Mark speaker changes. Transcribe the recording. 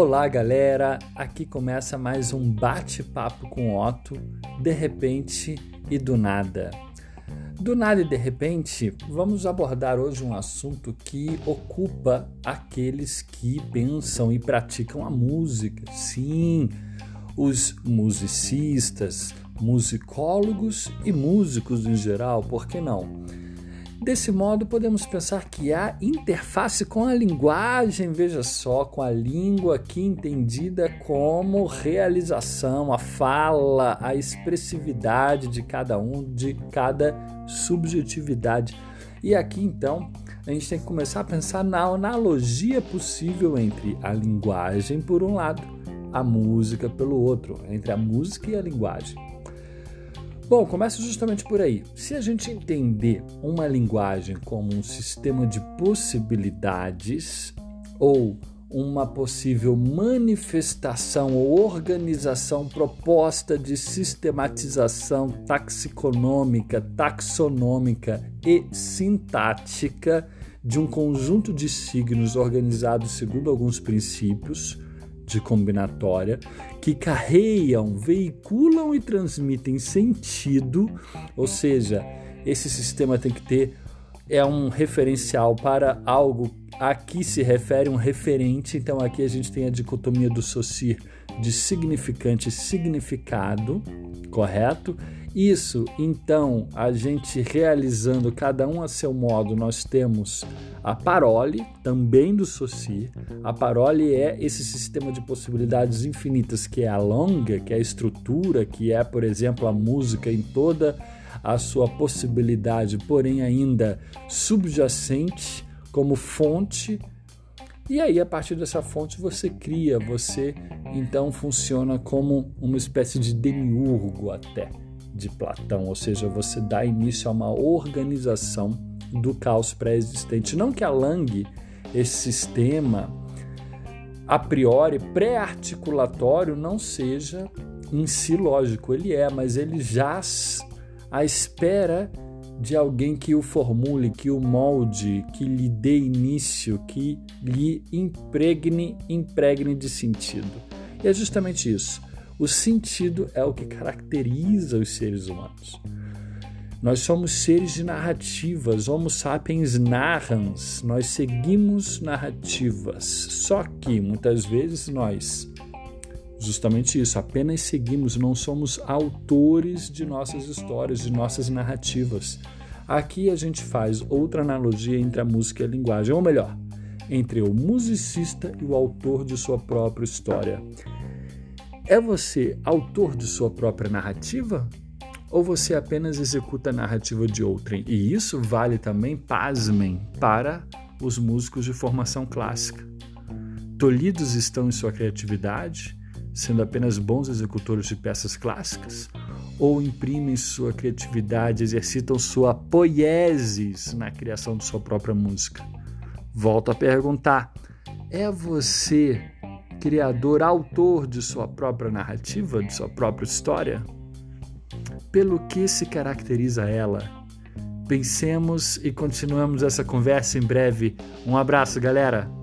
Speaker 1: Olá, galera! Aqui começa mais um bate-papo com Otto, de repente e do nada. Do nada e de repente, vamos abordar hoje um assunto que ocupa aqueles que pensam e praticam a música. Sim, os musicistas, musicólogos e músicos em geral, por que não? Desse modo, podemos pensar que há interface com a linguagem, veja só, com a língua aqui entendida como realização, a fala, a expressividade de cada um, de cada subjetividade. E aqui então a gente tem que começar a pensar na analogia possível entre a linguagem por um lado, a música pelo outro, entre a música e a linguagem. Bom, começa justamente por aí. Se a gente entender uma linguagem como um sistema de possibilidades ou uma possível manifestação ou organização proposta de sistematização taxiconômica, taxonômica e sintática de um conjunto de signos organizados segundo alguns princípios, de combinatória que carreiam, veiculam e transmitem sentido, ou seja, esse sistema tem que ter é um referencial para algo a que se refere um referente. Então aqui a gente tem a dicotomia do Saussure de significante e significado, correto? Isso, então, a gente realizando cada um a seu modo, nós temos a parole, também do Saussure. A parole é esse sistema de possibilidades infinitas que é a longa, que é a estrutura, que é, por exemplo, a música em toda a sua possibilidade, porém ainda subjacente como fonte. E aí, a partir dessa fonte, você cria, você então funciona como uma espécie de demiurgo até de Platão, ou seja, você dá início a uma organização do caos pré-existente. Não que a Lang, esse sistema a priori pré-articulatório, não seja em si lógico, ele é, mas ele jaz à espera de alguém que o formule, que o molde, que lhe dê início, que lhe impregne, impregne de sentido. E é justamente isso. O sentido é o que caracteriza os seres humanos. Nós somos seres de narrativas, Homo sapiens narrans, nós seguimos narrativas. Só que muitas vezes nós, justamente isso, apenas seguimos, não somos autores de nossas histórias, de nossas narrativas. Aqui a gente faz outra analogia entre a música e a linguagem, ou melhor, entre o musicista e o autor de sua própria história. É você autor de sua própria narrativa? Ou você apenas executa a narrativa de outrem? E isso vale também, pasmem, para os músicos de formação clássica. Tolhidos estão em sua criatividade, sendo apenas bons executores de peças clássicas? Ou imprimem sua criatividade, exercitam sua poiesis na criação de sua própria música? Volto a perguntar: é você criador, autor de sua própria narrativa, de sua própria história? Pelo que se caracteriza ela? Pensemos e continuamos essa conversa em breve. Um abraço, galera!